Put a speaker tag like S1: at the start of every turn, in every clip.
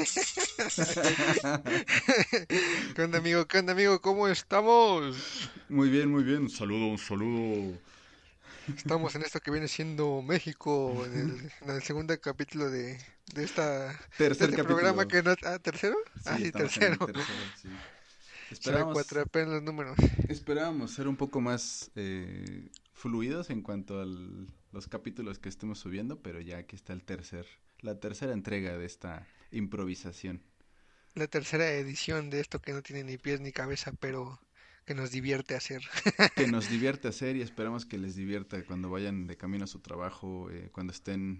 S1: ¿Qué onda, amigo? ¿Qué onda, amigo? ¿Cómo estamos?
S2: Muy bien, muy bien. Un saludo, un saludo.
S1: Estamos en esto que viene siendo México, en el, en el segundo capítulo de, de esta
S2: Tercer
S1: de este programa que no... Ah, ¿tercero? ah, sí,
S2: en el
S1: tercero.
S2: tercero, sí.
S1: Se
S2: Esperábamos,
S1: cuatrapean los números.
S2: esperábamos ser un poco más eh, fluidos en cuanto a los capítulos que estemos subiendo, pero ya aquí está el tercer, la tercera entrega de esta improvisación.
S1: La tercera edición de esto que no tiene ni pies ni cabeza, pero que nos divierte hacer.
S2: Que nos divierte hacer y esperamos que les divierta cuando vayan de camino a su trabajo, eh, cuando estén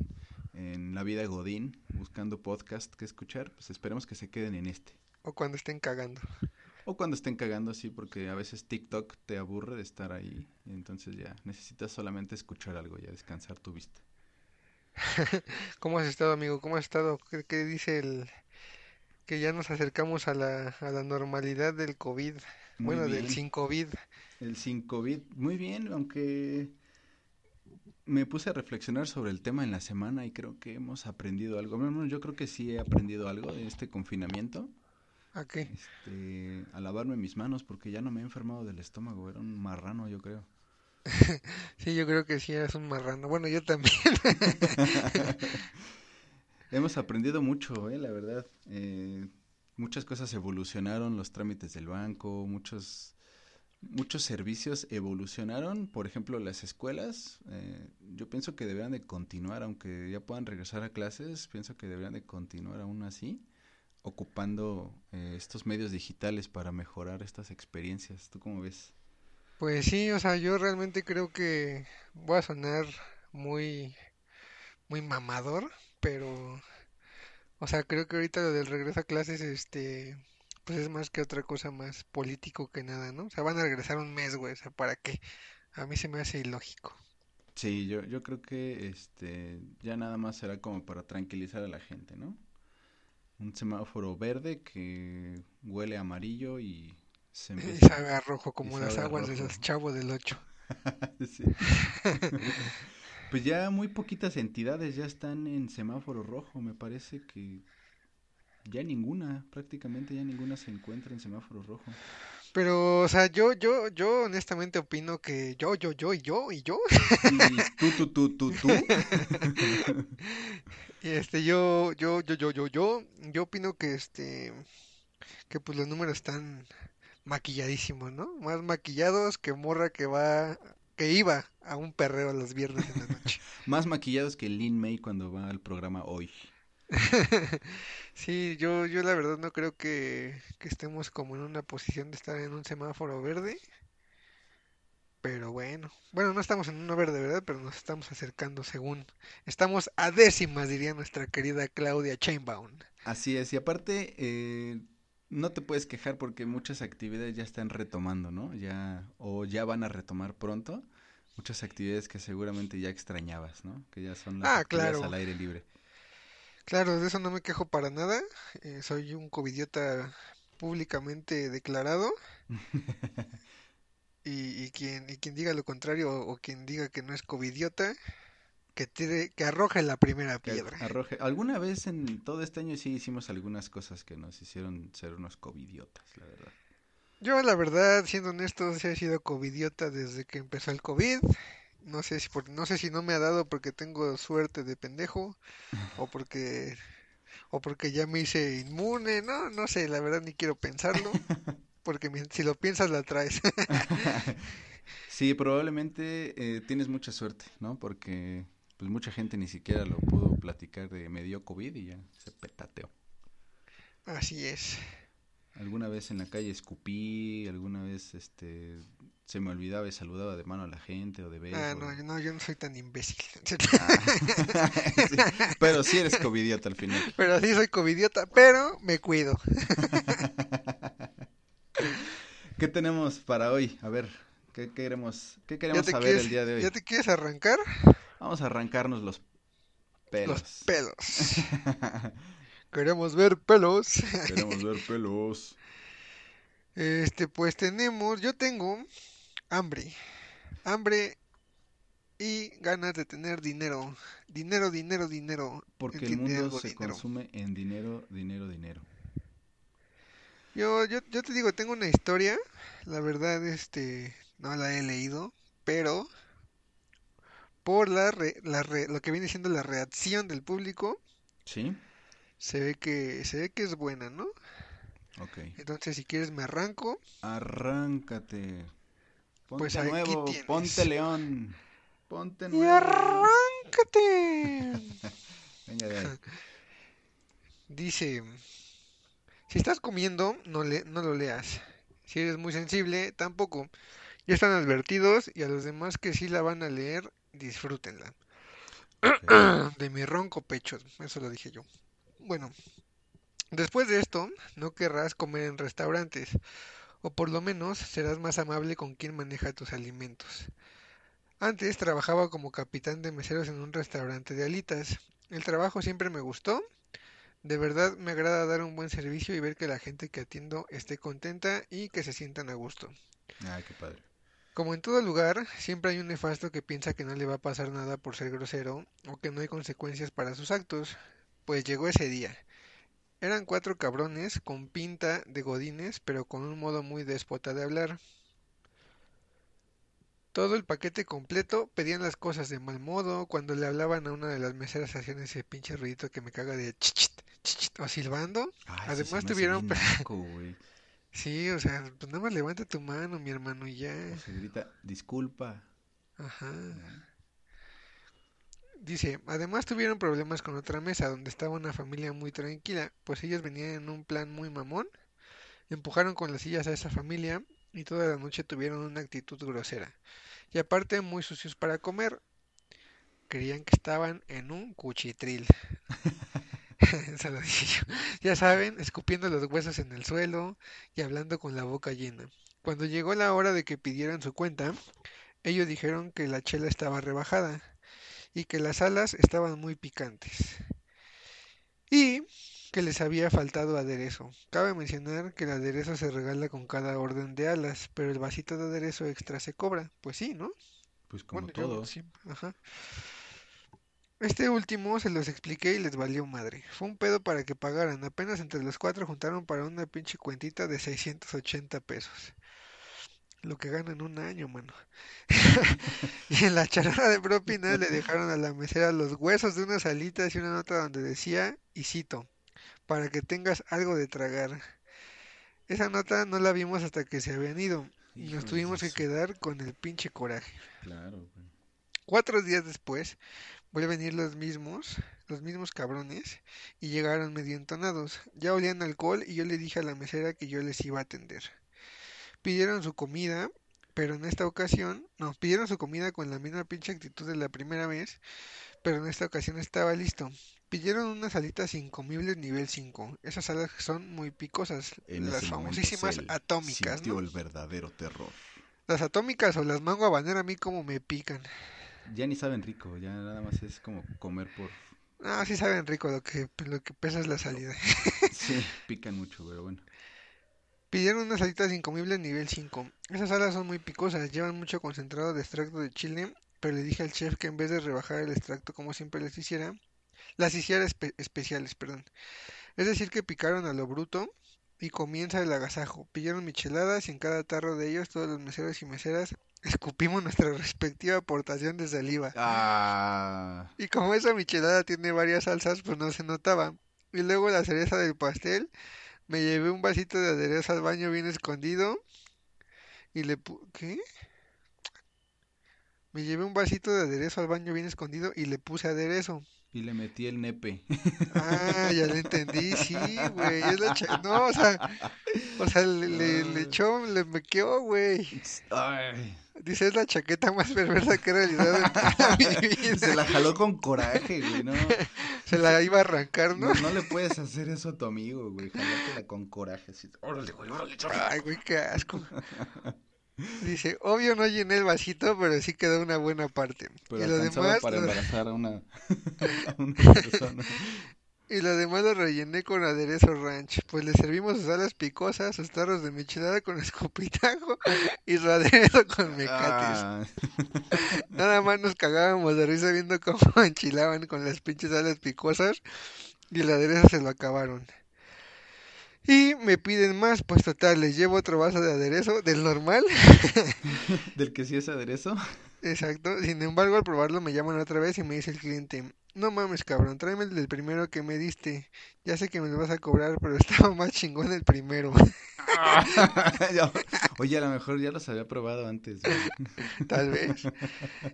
S2: en la vida Godín buscando podcast que escuchar, pues esperemos que se queden en este.
S1: o cuando estén cagando.
S2: O cuando estén cagando así, porque a veces TikTok te aburre de estar ahí. Entonces ya necesitas solamente escuchar algo, ya descansar tu vista.
S1: ¿Cómo has estado, amigo? ¿Cómo has estado? ¿Qué, qué dice el que ya nos acercamos a la, a la normalidad del COVID?
S2: Muy
S1: Bueno, del
S2: bien.
S1: sin COVID.
S2: El sin COVID, muy bien, aunque me puse a reflexionar sobre el tema en la semana y creo que hemos aprendido algo. Bueno, yo creo que sí he aprendido algo de este confinamiento.
S1: ¿A qué?
S2: Este, a lavarme mis manos porque ya no me he enfermado del estómago, era un marrano yo creo.
S1: Sí, yo creo que sí eres un marrano. Bueno, yo también.
S2: Hemos aprendido mucho, eh, la verdad. Eh, muchas cosas evolucionaron, los trámites del banco, muchos, muchos servicios evolucionaron. Por ejemplo, las escuelas, eh, yo pienso que deberían de continuar, aunque ya puedan regresar a clases, pienso que deberían de continuar aún así, ocupando eh, estos medios digitales para mejorar estas experiencias. ¿Tú cómo ves?
S1: Pues sí, o sea, yo realmente creo que voy a sonar muy, muy mamador, pero, o sea, creo que ahorita lo del regreso a clases, este, pues es más que otra cosa más político que nada, ¿no? O sea, van a regresar un mes, güey, o sea, ¿para qué? A mí se me hace ilógico.
S2: Sí, yo, yo creo que este ya nada más será como para tranquilizar a la gente, ¿no? Un semáforo verde que huele amarillo y se
S1: a rojo como las aguas de los chavos del ocho.
S2: Sí. Pues ya muy poquitas entidades ya están en semáforo rojo, me parece que ya ninguna, prácticamente ya ninguna se encuentra en semáforo rojo.
S1: Pero, o sea, yo, yo, yo honestamente opino que yo, yo, yo y yo y yo,
S2: Y tú, tú, tú, tú, tú.
S1: y este, yo, yo, yo, yo, yo, yo, yo opino que este, que pues los números están maquilladísimos, ¿no? Más maquillados que morra que va, que iba a un perreo los viernes en la noche.
S2: Más maquillados que Lin May cuando va al programa hoy.
S1: Sí, yo, yo la verdad no creo que, que estemos como en una posición de estar en un semáforo verde. Pero bueno, bueno, no estamos en uno verde, ¿verdad? Pero nos estamos acercando según. Estamos a décimas, diría nuestra querida Claudia Chainbaum.
S2: Así es, y aparte, eh, no te puedes quejar porque muchas actividades ya están retomando, ¿no? Ya, o ya van a retomar pronto. Muchas actividades que seguramente ya extrañabas, ¿no? Que ya son las
S1: Ah,
S2: actividades
S1: claro.
S2: al aire libre.
S1: Claro, de eso no me quejo para nada. eh, soy un covidiota públicamente declarado. Y, y quien, y quien diga lo contrario o, o quien diga que no es covidiota, que tire, que arroje la primera piedra.
S2: arroje. Alguna vez en todo este año sí hicimos algunas cosas que nos hicieron ser unos covidiotas, la verdad.
S1: Yo, la verdad, siendo honesto, sí he sido covidiota desde que empezó el COVID. No sé si por, no sé si no me ha dado porque tengo suerte de pendejo o porque o porque ya me hice inmune, no, no sé, la verdad ni quiero pensarlo, porque si lo piensas la traes.
S2: Sí, probablemente eh, tienes mucha suerte, ¿no? Porque pues mucha gente ni siquiera lo pudo platicar de me dio COVID y ya se petateó.
S1: Así es.
S2: Alguna vez en la calle escupí, alguna vez este se me olvidaba y saludaba de mano a la gente o de beso.
S1: Ah, no, yo no, yo no soy tan imbécil.
S2: Ah. Sí, pero sí eres covidiota al final.
S1: Pero sí soy covidiota, pero me cuido.
S2: ¿Qué tenemos para hoy? A ver, ¿qué queremos, qué
S1: ¿Ya
S2: queremos saber
S1: quieres,
S2: el día de hoy?
S1: ya te quieres arrancar?
S2: Vamos a arrancarnos los pelos.
S1: Los pelos. Queremos ver pelos.
S2: Queremos ver pelos.
S1: Este, pues tenemos, yo tengo hambre. Hambre y ganas de tener dinero. Dinero, dinero, dinero.
S2: Porque el mundo se consume en dinero, dinero, dinero.
S1: Yo, yo, yo te digo, tengo una historia. La verdad, este, no la he leído, pero por la, la lo que viene siendo la reacción del público.
S2: Sí.
S1: Se ve que, se ve que es buena, ¿no?
S2: Ok.
S1: Entonces, si quieres, me arranco.
S2: Arráncate. Ponte
S1: Pues
S2: nuevo, ponte león. Ponte
S1: ¡Y
S2: nuevo.
S1: arráncate!
S2: Venga de ahí.
S1: Dice, si estás comiendo, no, le, no lo leas. Si eres muy sensible, tampoco. Ya están advertidos y a los demás que sí la van a leer, disfrútenla. De mi ronco pecho, eso lo dije yo. Bueno, después de esto, no querrás comer en restaurantes, o por lo menos serás más amable con quien maneja tus alimentos. Antes trabajaba como capitán de meseros en un restaurante de alitas. El trabajo siempre me gustó. De verdad me agrada dar un buen servicio y ver que la gente que atiendo esté contenta y que se sientan a gusto.
S2: Ay, qué padre.
S1: Como en todo lugar, siempre hay un nefasto que piensa que no le va a pasar nada por ser grosero o que no hay consecuencias para sus actos. Pues llegó ese día. Eran cuatro cabrones con pinta de godines, pero con un modo muy déspota de hablar. Todo el paquete completo, pedían las cosas de mal modo, cuando le hablaban a una de las meseras hacían ese pinche ruidito que me caga de chichit, chichit, o silbando. Además tuvieron...
S2: naco.
S1: Sí, o sea, pues nada más levanta tu mano, mi hermano, y ya.
S2: O se grita, disculpa.
S1: Ajá. Dice, además tuvieron problemas con otra mesa donde estaba una familia muy tranquila, pues ellos venían en un plan muy mamón, empujaron con las sillas a esa familia y toda la noche tuvieron una actitud grosera. Y aparte muy sucios para comer, creían que estaban en un cuchitril. Se lo dije yo. Ya saben, escupiendo los huesos en el suelo y hablando con la boca llena. Cuando llegó la hora de que pidieran su cuenta, ellos dijeron que la chela estaba rebajada y que las alas estaban muy picantes y que les había faltado aderezo. Cabe mencionar que el aderezo se regala con cada orden de alas, pero el vasito de aderezo extra se cobra. Pues sí, ¿no?
S2: Pues como
S1: Bueno, yo
S2: todo.
S1: siempre- ajá. Este último se los expliqué y les valió madre. Fue un pedo para que pagaran. Apenas entre los cuatro juntaron para una pinche cuentita de 680 pesos. Lo que ganan un año, mano. Y en la charla de propina le dejaron a la mesera los huesos de unas alitas y una nota donde decía, y cito, para que tengas algo de tragar. Esa nota no la vimos hasta que se habían ido y nos tuvimos que quedar con el pinche coraje.
S2: Claro, güey.
S1: Cuatro días después a ir los mismos, los mismos cabrones, y llegaron medio entonados. Ya olían alcohol y yo le dije a la mesera que yo les iba a atender. Pidieron su comida, pero en esta ocasión, no, pidieron su comida con la misma pinche actitud de la primera vez, pero en esta ocasión estaba listo. Pidieron unas alitas incomibles nivel 5. Esas alas son muy picosas,
S2: En
S1: las famosísimas atómicas,
S2: sintió
S1: ¿no?
S2: el verdadero terror.
S1: Las atómicas o las mango habanero a mí como me pican.
S2: Ya ni saben rico, ya nada más es como comer por...
S1: Ah, sí saben rico, lo que, lo que pesa es la salida.
S2: Sí, pican mucho, pero bueno.
S1: Pidieron unas alitas incomibles nivel 5. Esas alas son muy picosas, llevan mucho concentrado de extracto de chile, pero le dije al chef que en vez de rebajar el extracto como siempre les hiciera, las hiciera espe- especiales, perdón. Es decir, que picaron a lo bruto y comienza el agasajo. Pidieron micheladas y en cada tarro de ellos todos los meseros y meseras escupimos nuestra respectiva aportación de saliva.
S2: Ah,
S1: Y como esa michelada tiene varias salsas, pues no se notaba. Y luego la cereza del pastel, me llevé un vasito de aderezo al baño bien escondido y le pu- ¿qué? Me llevé un vasito de aderezo al baño bien escondido y le puse aderezo.
S2: y le metí el nepe.
S1: Ah, ya lo entendí, sí, güey. No, o sea, o sea, le, le, le echó, le mequeó, güey.
S2: Ay,
S1: Dice, es la chaqueta más perversa que he realizado en mi vida.
S2: se la jaló con coraje, güey, ¿no?
S1: Se la iba a arrancar, ¿no?
S2: No, no le puedes hacer eso a tu amigo, güey. Jalártela con coraje. Así. Órale, güey, órale, órale.
S1: Ay, güey, qué asco. Dice, obvio no llené el vasito, pero sí quedó una buena parte.
S2: Pero
S1: y lo demás,
S2: para embarazar a una, a una persona.
S1: Y lo demás lo rellené con aderezo ranch. Pues le servimos sus alas picosas, sus tarros de michelada con escupitajo y su aderezo con mecates.
S2: Ah,
S1: Nada más nos cagábamos de risa viendo cómo enchilaban con las pinches alas picosas y el aderezo se lo acabaron. Y me piden más, pues total, les llevo otro vaso de aderezo del normal.
S2: del que sí es aderezo.
S1: Exacto. Sin embargo, al probarlo me llaman otra vez y me dice el cliente, no mames, cabrón, tráeme el del primero que me diste. Ya sé que me lo vas a cobrar, pero estaba más chingón el primero.
S2: Oye, a lo mejor ya los había probado antes. güey.
S1: Tal vez.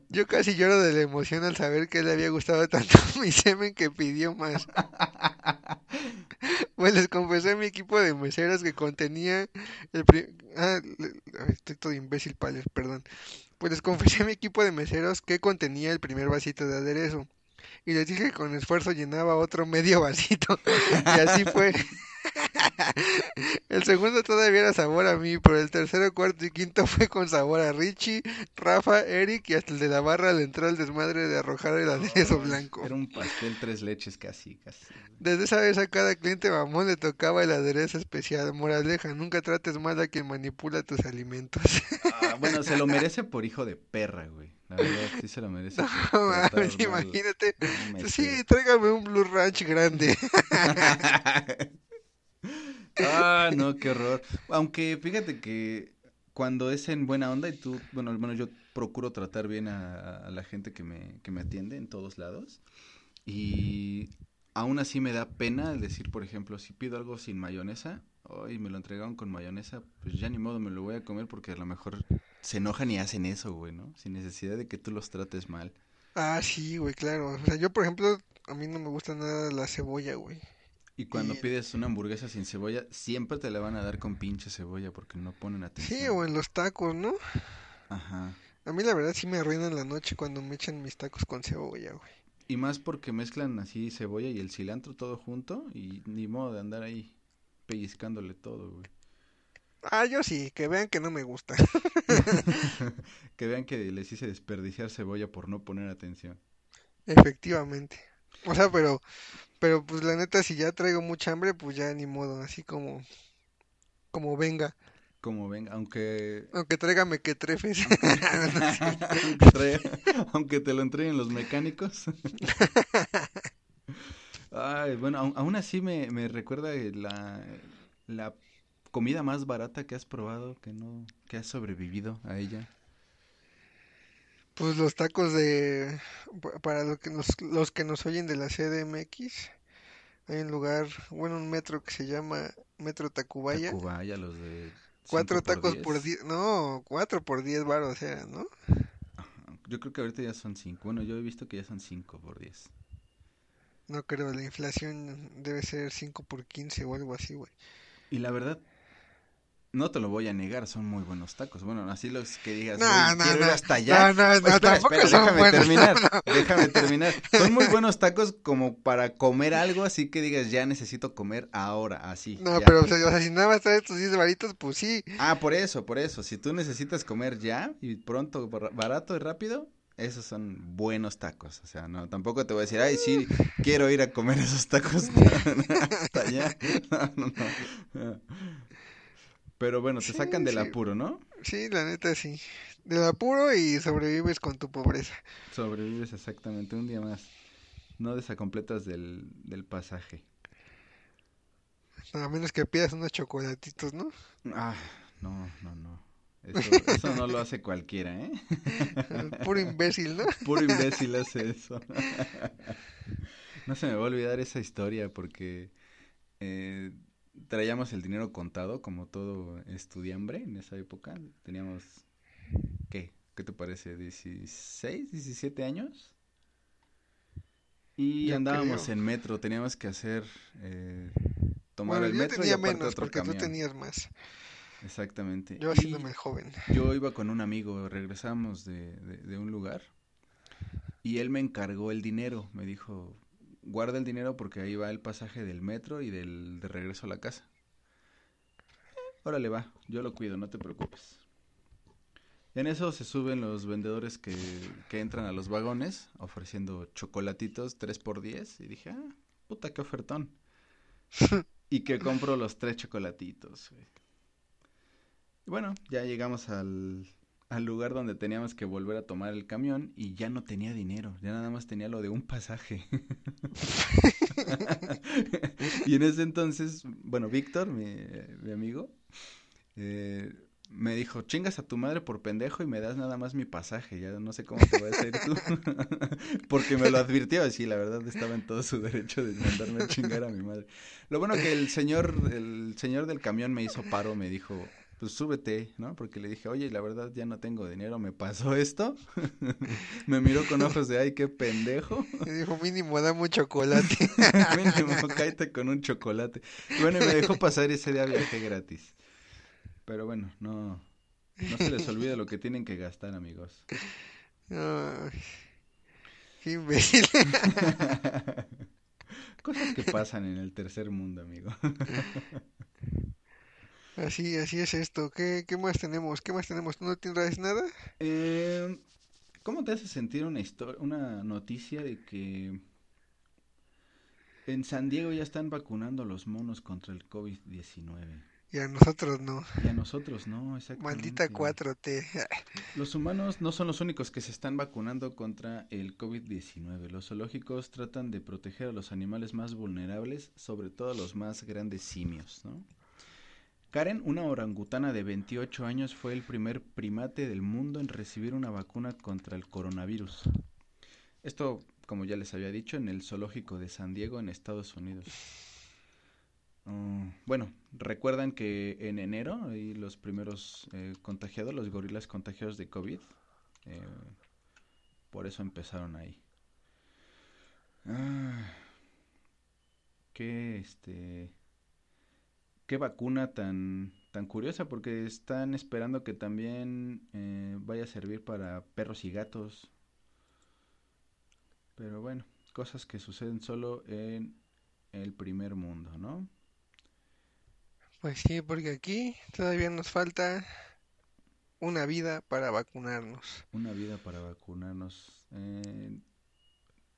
S1: Yo casi lloro de la emoción al saber que le había gustado tanto mi semen que pidió más. Pues les confesé a mi equipo de meseros que contenía el pri- ah, estoy todo imbécil, pales, perdón. Pues les confesé a mi equipo de meseros que contenía el primer vasito de aderezo. Y les dije que con esfuerzo llenaba otro medio vasito. Y así fue. El segundo todavía era sabor a mí, pero el tercero, cuarto y quinto fue con sabor a Richie, Rafa, Eric y hasta el de la barra le entró el desmadre de arrojar el aderezo blanco.
S2: Era un pastel tres leches casi, casi.
S1: Desde esa vez a cada cliente mamón le tocaba el aderezo especial. Moraleja, nunca trates mal a quien manipula tus alimentos.
S2: Ah, bueno, se lo merece por hijo de perra, güey. La verdad, sí se lo merece.
S1: No mames, imagínate. Sí, tráigame un Blue Ranch grande.
S2: ah, no, qué horror. Aunque fíjate que cuando es en buena onda y tú, bueno, al menos yo procuro tratar bien a, a la gente que me, que me atiende en todos lados. Y aún así me da pena el decir, por ejemplo, si pido algo sin mayonesa, y me lo entregaron con mayonesa, pues ya ni modo me lo voy a comer porque a lo mejor se enojan y hacen eso, güey, ¿no? Sin necesidad de que tú los trates mal.
S1: Ah, sí, güey, claro. O sea, yo, por ejemplo, a mí no me gusta nada la cebolla, güey.
S2: Y cuando
S1: Y-
S2: pides una hamburguesa sin cebolla, siempre te la van a dar con pinche cebolla porque no ponen atención.
S1: Sí, o en los tacos, ¿no?
S2: Ajá.
S1: A mí la verdad sí me arruinan la noche cuando me echan mis tacos con cebolla, güey.
S2: Y más porque mezclan así cebolla y el cilantro todo junto y ni modo de andar ahí pellizcándole todo, güey.
S1: Ah, yo sí, que vean que no me gusta.
S2: que vean que les hice desperdiciar cebolla por no poner atención.
S1: Efectivamente. O sea, pero, pero pues la neta, si ya traigo mucha hambre, pues ya ni modo, así como, como venga.
S2: Como ven, aunque
S1: Aunque tráigame que trefes.
S2: aunque te lo entreguen los mecánicos. Ay, bueno, aún, así me, me recuerda la, la comida más barata que has probado, que no, que has sobrevivido a ella.
S1: Pues los tacos de, pa- para lo que nos, los que nos oyen de la CDMX, hay un lugar, bueno, un metro que se llama Metro Tacubaya.
S2: Tacubaya, los de
S1: Cuatro tacos por
S2: 10.
S1: diez, no, cuatro por diez baros eran, ¿no?
S2: Ajá, Yo creo que ahorita ya son cinco. Bueno, yo he visto que ya son cinco por diez.
S1: No creo, la inflación debe ser 5 por 15 o algo así, güey.
S2: Y la verdad, no te lo voy a negar, son muy buenos tacos. Bueno, así los que digas,
S1: No,
S2: "Oye,
S1: no,
S2: quiero ir
S1: no.
S2: hasta allá.
S1: No, no, no,
S2: Espera,
S1: tampoco
S2: espera,
S1: son
S2: déjame
S1: buenos,
S2: terminar,
S1: no,
S2: déjame terminar. Son muy buenos tacos como para comer algo, así que digas, ya necesito comer ahora, así.
S1: No,
S2: ya.
S1: pero o sea, si nada más traes tus 10 varitos, pues sí.
S2: Ah, por eso, por eso. Si tú necesitas comer ya y pronto, bar- barato y rápido, esos son buenos tacos. O sea, no, tampoco te voy a decir, ay, sí, quiero ir a comer esos tacos hasta allá. No, no, no. Pero bueno, te
S1: Sí,
S2: sacan del
S1: sí.
S2: apuro, ¿no?
S1: Sí, la neta sí. Del apuro y sobrevives con tu pobreza.
S2: Sobrevives exactamente un día más. No desacompletas del, del pasaje.
S1: A menos que pidas unos chocolatitos, ¿no?
S2: Ah, no, no, no. Eso, eso no lo hace cualquiera, ¿eh?
S1: Puro imbécil, ¿no?
S2: Puro imbécil hace eso. No se me va a olvidar esa historia porque eh, traíamos el dinero contado como todo estudiambre en esa época. Teníamos, ¿qué? ¿Qué te parece? ¿16, 17 años? Y
S1: Yo
S2: andábamos
S1: creo.
S2: en metro, teníamos que hacer, eh, tomar
S1: Bueno,
S2: el
S1: yo
S2: metro y
S1: tenía
S2: aparte
S1: menos
S2: otro
S1: porque tú tenías más.
S2: Exactamente.
S1: Yo haciéndome el joven.
S2: yo iba con un amigo, regresamos de, de- de un lugar y él me encargó el dinero. Me dijo, guarda el dinero porque ahí va el pasaje del metro y del de regreso a la casa. "Eh, órale va, yo lo cuido, no te preocupes. En eso se suben los vendedores que, que entran a los vagones ofreciendo chocolatitos 3 por 10 y dije, ah, puta, qué ofertón. y que compro los tres chocolatitos, güey. Bueno, ya llegamos al, lugar donde teníamos que volver a tomar el camión y ya no tenía dinero, ya nada más tenía lo de un pasaje. y en ese entonces, bueno, Víctor, mi, mi amigo, eh, me dijo, chingas a tu madre por pendejo y me das nada más mi pasaje, ya no sé cómo te vas a ir tú. Porque me lo advirtió así, la verdad estaba en todo su derecho de mandarme a chingar a mi madre. Lo bueno que el señor, el señor del camión me hizo paro, me dijo, pues súbete, ¿no? Porque le dije, oye, la verdad ya no tengo dinero, ¿me pasó esto? me miró con ojos de, ay, qué pendejo.
S1: Me dijo, mínimo, dame un chocolate.
S2: mínimo, cállate con un chocolate. Y bueno, y me dejó pasar ese día viaje gratis. Pero bueno, no, no se les olvide lo que tienen que gastar, amigos.
S1: Qué imbécil.
S2: Cosas que pasan en el tercer mundo, amigo.
S1: Así, así es esto. ¿Qué, qué más tenemos? ¿Qué más tenemos? ¿Tú no tienes nada?
S2: Eh, ¿Cómo te hace sentir una historia, una noticia de que en San Diego ya están vacunando a los monos contra el COVID-19?
S1: Y a nosotros no.
S2: Y a nosotros no, exactamente.
S1: Maldita 4T.
S2: Los humanos no son los únicos que se están vacunando contra el COVID-19. Los zoológicos tratan de proteger a los animales más vulnerables, sobre todo a los más grandes simios, ¿no? Karen, una orangutana de 28 años, fue el primer primate del mundo en recibir una vacuna contra el coronavirus. Esto, como ya les había dicho, en el zoológico de San Diego, en Estados Unidos. Uh, bueno, recuerdan que en enero los primeros eh, contagiados, los gorilas contagiados de COVID. Eh, por eso empezaron ahí. Ah, qué este qué vacuna tan tan curiosa porque están esperando que también eh, vaya a servir para perros y gatos. Pero bueno, cosas que suceden solo en el primer mundo, ¿no?
S1: Pues sí, porque aquí todavía nos falta una vida para vacunarnos.
S2: Una vida para vacunarnos. Eh,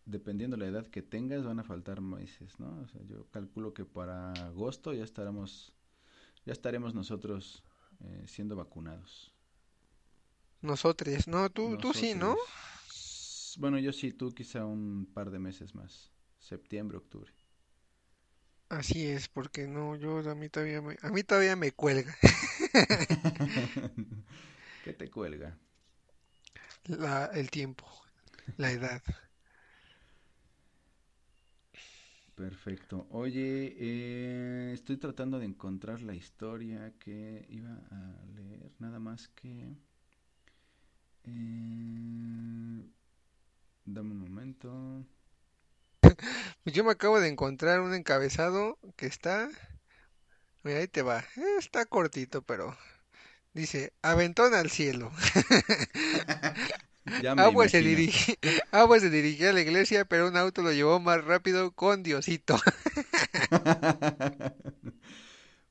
S2: dependiendo la edad que tengas, van a faltar meses, ¿no? O sea, yo calculo que para agosto ya estaremos, ya estaremos nosotros eh, siendo vacunados.
S1: Nosotros, ¿no? Tú, tú sí, ¿no?
S2: Bueno, yo sí, tú quizá un par de meses más. Septiembre, octubre.
S1: Así es, porque no, yo a mí todavía me, a mí todavía me cuelga.
S2: ¿Qué te cuelga?
S1: La, el tiempo, la edad.
S2: Perfecto. Oye, eh, estoy tratando de encontrar la historia que iba a leer, nada más que... Eh, dame un momento.
S1: Pues yo me acabo de encontrar un encabezado que está, mira, ahí te va, está cortito, pero dice, aventón al cielo. Agua se, dirige, Agua se dirigía a la iglesia, pero un auto lo llevó más rápido con Diosito.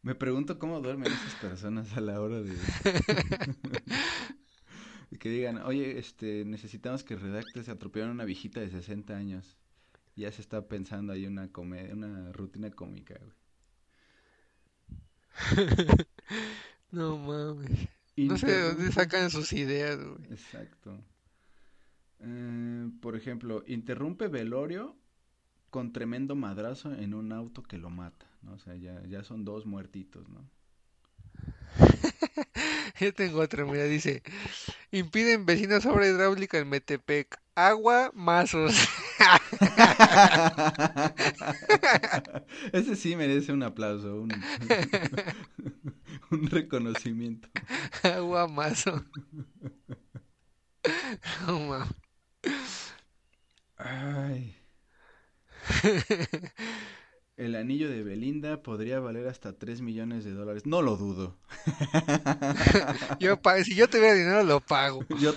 S2: Me pregunto cómo duermen esas personas a la hora de... que digan, oye, este, necesitamos que redactes atropellaron a una viejita de 60 años ya se está pensando ahí una comedia, una rutina cómica,
S1: güey. no mames. No sé de dónde sacan sus ideas, güey.
S2: Exacto. Eh, por ejemplo, interrumpe velorio con tremendo madrazo en un auto que lo mata, ¿no? O sea, ya, ya son dos muertitos, ¿no?
S1: Yo tengo otra, mira, dice, impiden vecinos obra hidráulica en Metepec, agua, mazos.
S2: Ese sí merece un aplauso, un, un reconocimiento.
S1: Agua, mazo. No
S2: Ay. El anillo de Belinda podría valer hasta 3 millones de dólares. No lo dudo.
S1: yo si yo tuviera dinero lo pago.
S2: Yo,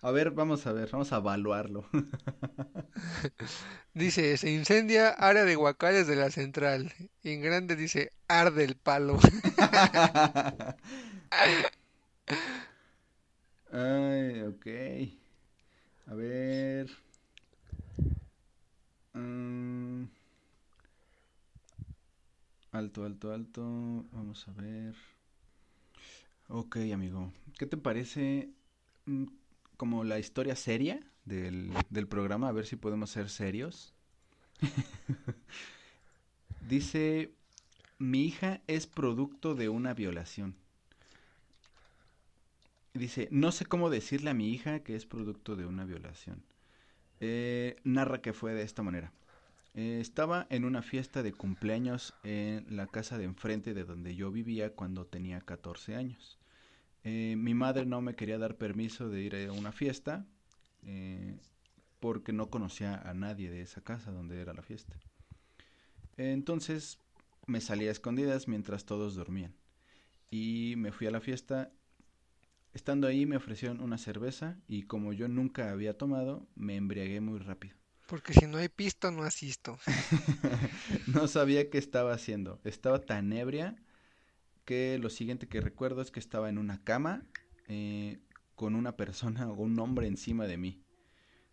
S2: a ver, vamos a ver, vamos a evaluarlo.
S1: Dice, se incendia área de guacales de la central. Y en grande dice, arde el palo.
S2: Ay, ok. A ver. Mm, Alto, alto, alto. Vamos a ver. Ok, amigo. ¿Qué te parece mm, como la historia seria del, del programa? A ver si podemos ser serios. Dice, mi hija es producto de una violación. Dice, no sé cómo decirle a mi hija que es producto de una violación. Eh, narra que fue de esta manera. Eh, estaba en una fiesta de cumpleaños en la casa de enfrente de donde yo vivía cuando tenía 14 años. Eh, mi madre no me quería dar permiso de ir a una fiesta porque no conocía a nadie de esa casa donde era la fiesta. Entonces me salí a escondidas mientras todos dormían. Y me fui a la fiesta Estando ahí me ofrecieron una cerveza y como yo nunca había tomado, me embriagué muy rápido.
S1: Porque si no hay pisto, no asisto.
S2: no sabía qué estaba haciendo. Estaba tan ebria que lo siguiente que recuerdo es que estaba en una cama eh, con una persona o un hombre encima de mí.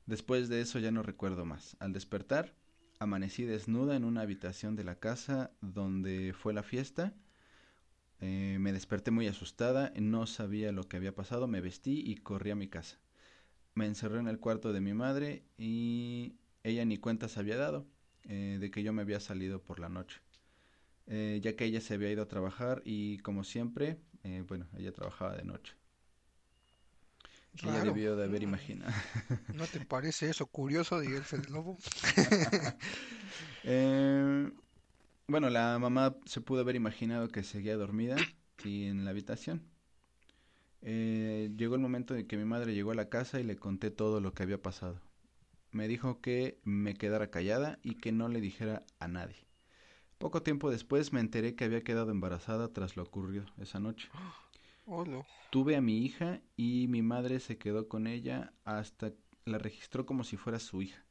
S2: Después de eso ya no recuerdo más. Al despertar, amanecí desnuda en una habitación de la casa donde fue la fiesta eh, me desperté muy asustada, no sabía lo que había pasado, me vestí y corrí a mi casa. Me encerré en el cuarto de mi madre y ella ni cuenta se había dado eh, de que yo me había salido por la noche, eh, ya que ella se había ido a trabajar y como siempre, bueno, ella trabajaba de noche. Ella debió de haber imaginado.
S1: ¿No te parece eso curioso, de el Lobo?
S2: eh, bueno, la mamá se pudo haber imaginado que seguía dormida y en la habitación. Eh, llegó el momento en que mi madre llegó a la casa y le conté todo lo que había pasado. Me dijo que me quedara callada y que no le dijera a nadie. Poco tiempo después me enteré que había quedado embarazada tras lo ocurrido esa noche. Tuve a mi hija y mi madre se quedó con ella hasta la registró como si fuera su hija.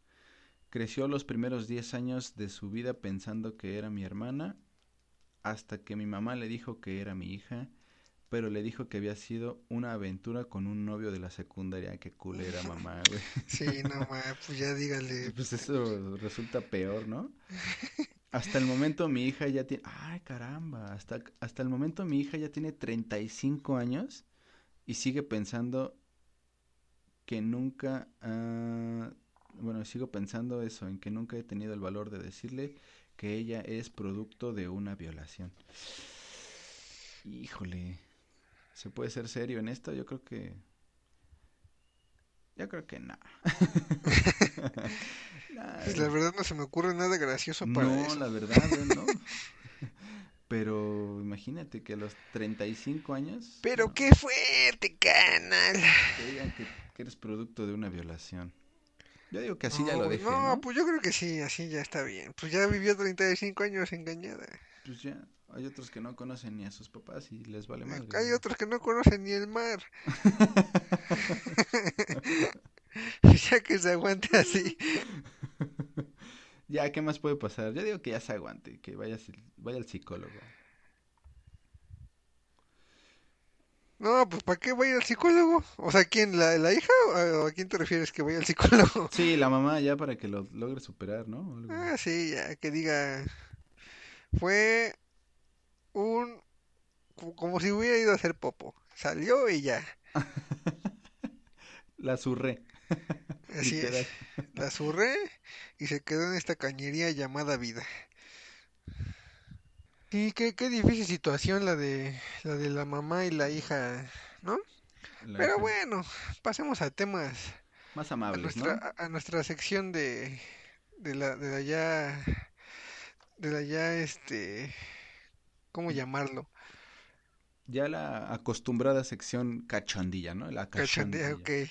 S2: Creció los primeros 10 años de su vida pensando que era mi hermana, hasta que mi mamá le dijo que era mi hija, pero le dijo que había sido una aventura con un novio de la secundaria. Qué culera, mamá, güey.
S1: Sí, no, ma, pues ya dígale.
S2: Pues eso resulta peor, ¿no? Hasta el momento mi hija ya tiene... Ay, caramba. Hasta, hasta el momento mi hija ya tiene 35 años y sigue pensando que nunca bueno, sigo pensando eso, en que nunca he tenido el valor de decirle que ella es producto de una violación. Híjole, ¿se puede ser serio en esto? Yo creo que... Yo creo que no.
S1: pues la verdad no se me ocurre nada gracioso para no,
S2: eso. No, la verdad, no. Pero imagínate que a los 35 años...
S1: Pero qué fuerte, canal.
S2: Que digan que, que eres producto de una violación. Yo digo que así ya lo dejé. No,
S1: pues yo creo que sí, así ya está bien. Pues ya vivió 35 años engañada.
S2: Pues ya, hay otros que no conocen ni a sus papás y les vale más.
S1: Hay otros que no conocen ni el mar. ya que se aguante así.
S2: ya, ¿qué más puede pasar? Yo digo que ya se aguante, que vaya, vaya al psicólogo.
S1: No, pues ¿para qué voy al psicólogo? O sea, ¿quién? ¿La, la hija? ¿O a quién te refieres que voy al psicólogo?
S2: Sí, la mamá ya para que lo logre superar, ¿no?
S1: Ah, sí, ya, que diga. Fue un. Como si hubiera ido a hacer popo. Salió y ya.
S2: la zurré.
S1: Así es. La zurré y se quedó en esta cañería llamada vida. Sí, qué, qué difícil situación la de la de la mamá y la hija, ¿no? Pero bueno, pasemos a temas
S2: más amables,
S1: a nuestra, a, nuestra sección de de la de la ya de la ya este ¿cómo llamarlo?
S2: Ya la acostumbrada sección cachondilla, ¿no? La
S1: cachondilla. Cachondilla, ok.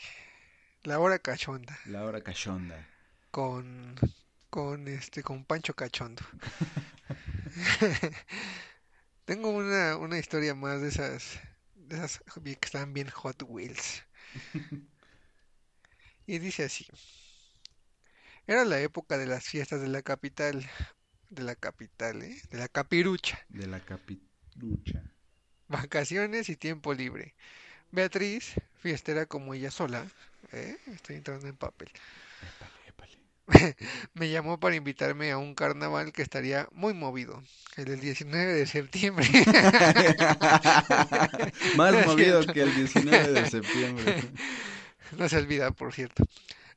S1: La hora cachonda.
S2: La hora cachonda.
S1: Con con este con Pancho Cachondo. Tengo una, una historia más de esas, de esas que están bien Hot Wheels. y dice así. Era la época de las fiestas de la capital. De la capital, ¿eh? De la capirucha.
S2: De la capirucha.
S1: Vacaciones y tiempo libre. Beatriz, fiestera como ella sola. ¿eh? Estoy entrando en papel. me llamó para invitarme a un carnaval que estaría muy movido, el del 19 de septiembre.
S2: Más
S1: No
S2: movido
S1: cierto.
S2: que el 19 de septiembre.
S1: No se olvida, por cierto.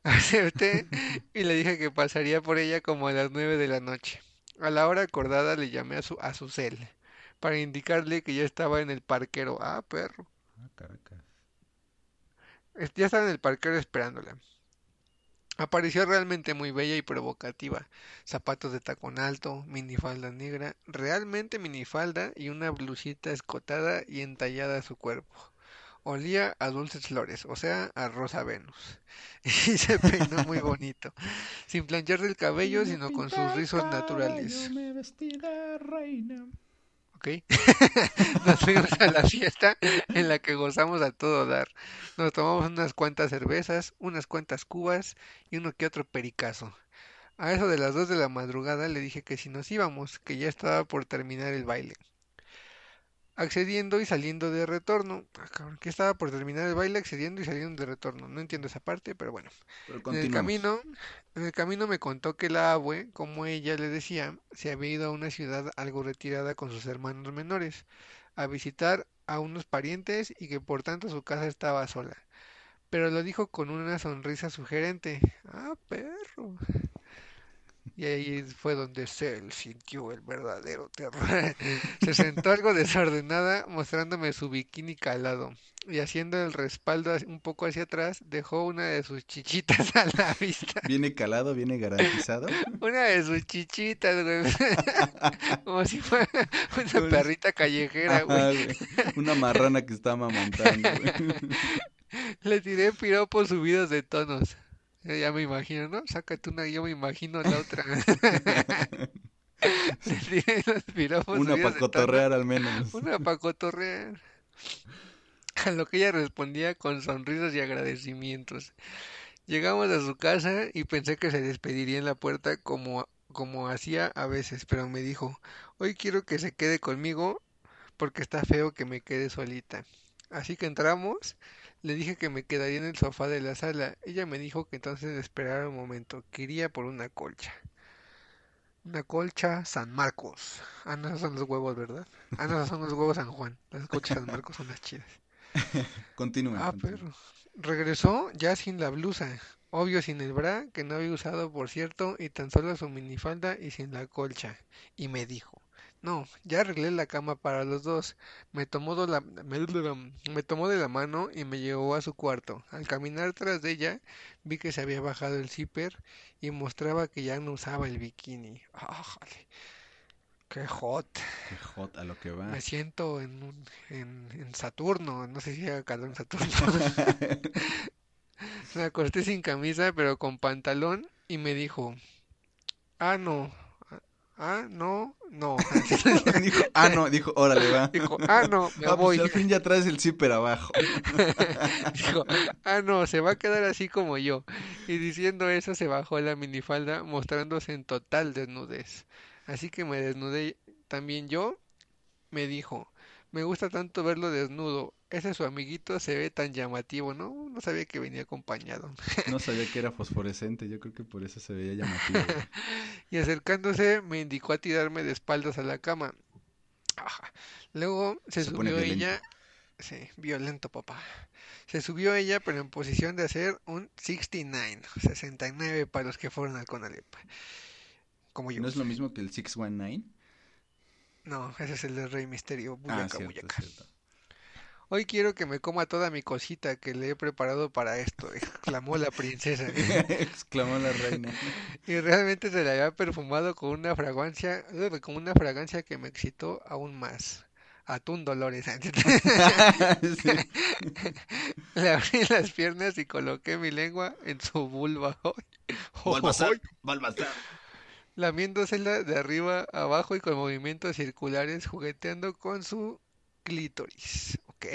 S1: Acepté y le dije que pasaría por ella como a las 9 de la noche. A la hora acordada le llamé a su, a su cel para indicarle que ya estaba en el parquero. Ah, perro.
S2: Ah,
S1: Ya estaba en el parquero esperándola. Apareció realmente muy bella y provocativa. Zapatos de tacón alto, minifalda negra, realmente minifalda y una blusita escotada y entallada a su cuerpo. Olía a dulces flores, o sea, a Rosa Venus. Y se peinó muy bonito, sin plancharse el cabello, sino con sus rizos naturales.
S2: Me reina.
S1: Nos fuimos a la fiesta en la que gozamos a todo dar. Nos tomamos unas cuantas cervezas, unas cuantas cubas y uno que otro pericazo. A eso de las dos de la madrugada le dije que si nos íbamos, que ya estaba por terminar el baile. Accediendo y saliendo de retorno. Ah, cabrón, que estaba por terminar el baile, accediendo y saliendo de retorno. No entiendo esa parte, pero bueno.
S2: Pero
S1: En el camino, en el camino me contó que la abue, como ella le decía, se había ido a una ciudad algo retirada con sus hermanos menores, a visitar a unos parientes y que por tanto su casa estaba sola. Pero lo dijo con una sonrisa sugerente. Ah, perro. Y ahí fue donde Cell sintió el verdadero terror. Se sentó algo desordenada, mostrándome su bikini calado. Y haciendo el respaldo un poco hacia atrás, dejó una de sus chichitas a la vista.
S2: ¿Viene calado? ¿Viene garantizado?
S1: Una de sus chichitas, güey. Como si fuera una perrita callejera, güey.
S2: Una marrana que está amamantando, güey.
S1: Le tiré piropos subidos de tonos. Ya me imagino, ¿no? Sácate una, yo me imagino la otra.
S2: Una para cotorrear al menos.
S1: Una para cotorrear. A lo que ella respondía con sonrisas y agradecimientos. Llegamos a su casa y pensé que se despediría en la puerta como, como hacía a veces, pero me dijo, hoy quiero que se quede conmigo porque está feo que me quede solita. Así que entramos, le dije que me quedaría en el sofá de la sala. Ella me dijo que entonces esperara un momento, que iría por una colcha. Una colcha San Marcos. Ah, no, esos son los huevos, ¿verdad? Ah, no, esos son los huevos San Juan. Las colchas San Marcos son las chidas.
S2: Continúa.
S1: Ah,
S2: continúa.
S1: perro. Regresó ya sin la blusa, obvio sin el bra, que no había usado por cierto, y tan solo su minifalda y sin la colcha. Y me dijo, no, ya arreglé la cama para los dos. Me tomó, de la, me, me tomó de la mano y me llevó a su cuarto. Al caminar tras de ella, vi que se había bajado el zipper y mostraba que ya no usaba el bikini. ¡Ájale! ¡Qué hot!
S2: Qué hot a lo que va.
S1: Me siento en, un, en, en Saturno, no sé si haga calor en Saturno. Me acosté sin camisa, pero con pantalón, y me dijo, ah, no, ah, no, no.
S2: dijo, ah, no, dijo, órale, va.
S1: Dijo, ah, no, me
S2: Ah, pues
S1: voy.
S2: al fin ya traes el zipper abajo.
S1: Dijo, ah, no, se va a quedar así como yo. Y diciendo eso, se bajó la minifalda, mostrándose en total desnudez. Así que me desnudé también yo. Me dijo, me gusta tanto verlo desnudo. Ese su amiguito se ve tan llamativo, ¿no? No sabía que venía acompañado.
S2: No sabía que era fosforescente, yo creo que por eso se veía llamativo.
S1: Y acercándose, me indicó a tirarme de espaldas a la cama. Ajá. Luego se subió ella. Sí, violento, papá. Se subió ella, pero en posición de hacer un 69, 69 para los que fueron al Conalep. Como yo.
S2: ¿No es lo mismo que el 619?
S1: No, ese es el del Rey Misterio.
S2: Ah, cierto,
S1: buyaca.
S2: cierto.
S1: Hoy quiero que me coma toda mi cosita que le he preparado para esto, exclamó la princesa.
S2: Exclamó la reina.
S1: Y realmente se la había perfumado con una fragancia, ugh, con una fragancia que me excitó aún más. Atún Dolores.
S2: Sí.
S1: Le abrí las piernas y coloqué mi lengua en su vulva.
S2: Balbazar, Balbazar.
S1: Lamiéndosela de arriba a abajo y con movimientos circulares jugueteando con su clítoris. Ok.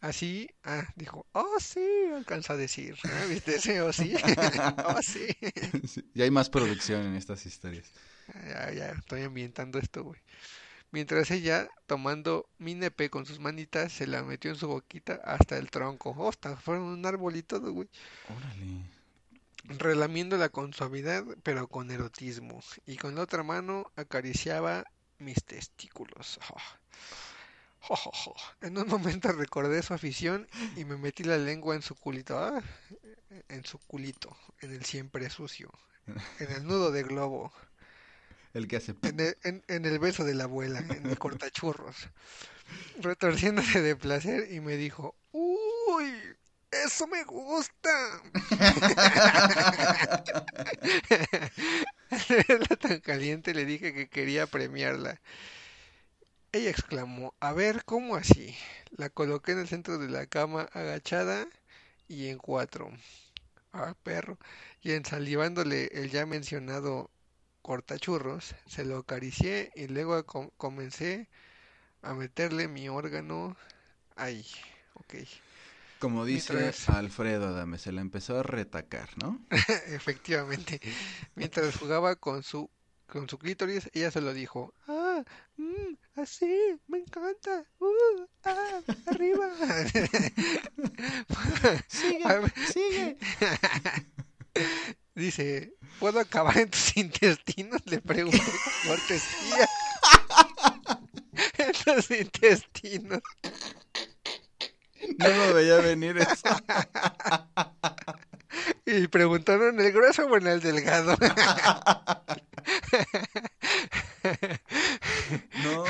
S1: Así, ah, dijo, oh sí, alcanza a decir. ¿Ah, ¿Viste ese? Oh sí, oh sí.
S2: Sí, Y hay más producción en estas historias.
S1: Ya, ya, estoy ambientando esto, güey. Mientras ella, tomando mi nepe con sus manitas, se la metió en su boquita hasta el tronco. Oh, hasta fueron un árbol y todo, güey.
S2: Órale.
S1: Relamiéndola con suavidad, pero con erotismo, y con la otra mano acariciaba mis testículos. Oh. Oh, oh, en un momento recordé su afición y me metí la lengua en su culito, ah, en su culito, en el siempre sucio, en el nudo de globo.
S2: El que hace...
S1: En el, en, en el beso de la abuela, en el cortachurros. Retorciéndose de placer y me dijo, uy, eso me gusta. Al verla tan caliente le dije que quería premiarla. Ella exclamó, a ver, ¿cómo así? La coloqué en el centro de la cama agachada y en cuatro. Ah, perro. Y ensalivándole el ya mencionado cortachurros, se lo acaricié y luego com comencé a meterle mi órgano ahí. Ok.
S2: Como dice Mientras... Alfredo Adame, se la empezó a retacar, ¿no?
S1: Efectivamente. Mientras jugaba con su con su clítoris, ella se lo dijo. Ah, mmm, así, me encanta. Uh, ah, arriba.
S2: sigue, sigue.
S1: Dice, ¿puedo acabar en tus intestinos? Le pregunté con cortesía. en los intestinos.
S2: No lo veía venir eso.
S1: Y preguntaron, ¿el grueso o en el delgado?
S2: No.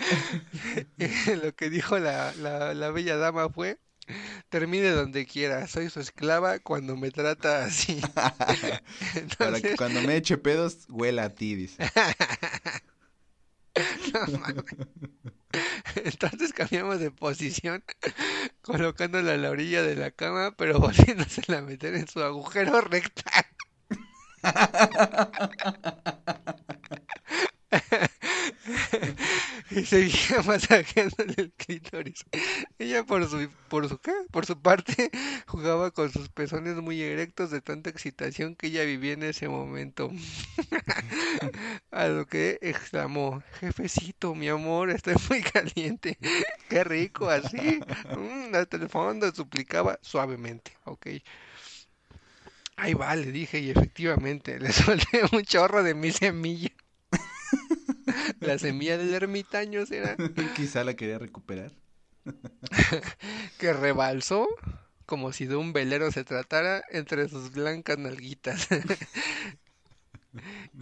S1: Lo que dijo la, la, la bella dama fue, termine donde quiera, soy su esclava cuando me trata así.
S2: Entonces... Para que cuando me eche pedos, huela a ti, dice.
S1: No, Entonces cambiamos de posición, colocándola a la orilla de la cama, pero volviéndosela a meter en su agujero rectal. y seguía masajeándole el clítoris. Ella por su, por su ¿qué? Por su parte jugaba con sus pezones muy erectos de tanta excitación que ella vivía en ese momento. A lo que exclamó, jefecito, mi amor, estoy muy caliente. Qué rico así. Mm, hasta el fondo suplicaba suavemente, ok. Ahí va, le dije, y efectivamente, le solté un chorro de mi semilla. La semilla del ermitaño será.
S2: Quizá la quería recuperar.
S1: que rebalsó como si de un velero se tratara entre sus blancas nalguitas.